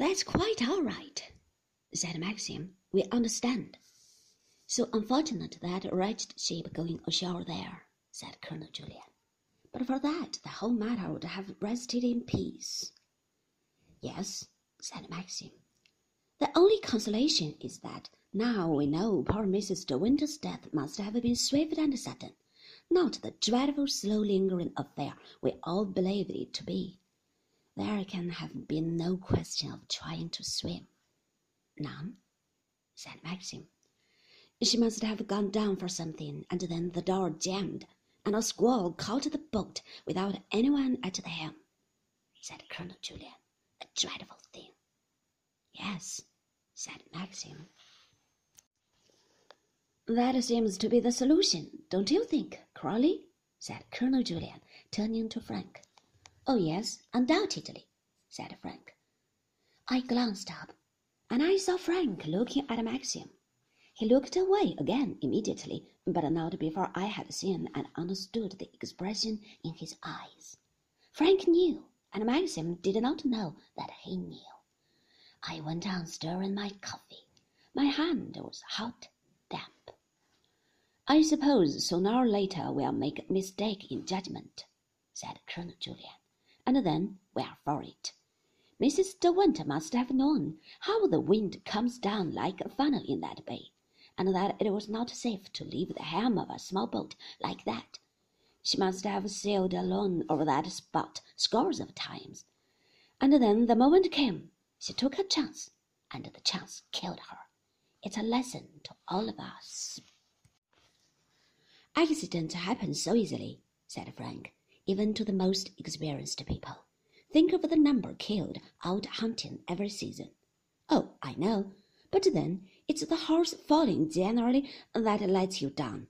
That's quite all right, said Maxim. We understand. So unfortunate that wretched ship going ashore there, said Colonel Julyan. But for that, the whole matter would have rested in peace. Yes, said Maxim. The only consolation is that now we know poor Mrs. De Winter's death must have been swift and sudden, not the dreadful slow lingering affair we all believed it to be. There can have been no question of trying to swim. None, said Maxim. She must have gone down for something, and then the door jammed, and a squall caught the boat without anyone at the helm, said Colonel Julyan. A dreadful thing. Yes, said Maxim. That seems to be the solution, don't you think, Crawley? said Colonel Julyan, turning to Frank. Oh, yes, undoubtedly, said Frank. I glanced up, and I saw Frank looking at Maxim. He looked away again immediately, but not before I had seen and understood the expression in his eyes. Frank knew, and Maxim did not know that he knew. I went on stirring my coffee. My hand was hot, damp. I suppose sooner or later we'll make a mistake in judgment, said Colonel Julyan, and then we're for it. Mrs. De Winter must have known how the wind comes down like a funnel in that bay, and that it was not safe to leave the helm of a small boat like that. She must have sailed alone over that spot scores of times. And then the moment came. She took her chance, and the chance killed her. It's a lesson to all of us. Accidents happen so easily, said Frank, even to the most experienced people. Think of the number killed out hunting every season. Oh, I know, but then it's the horse falling generally that lets you down.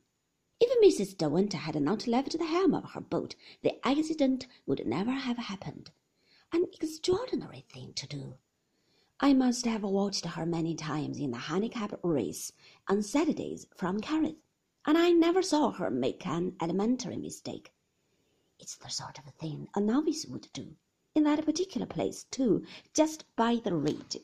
If Mrs. De Winter had not left the helm of her boat, the accident would never have happened. An extraordinary thing to do. I must have watched her many times in the handicap race on Saturdays from Kerrith, and I never saw her make an elementary mistake. It's the sort of thing a novice would do, in that particular place, too, just by the ridge.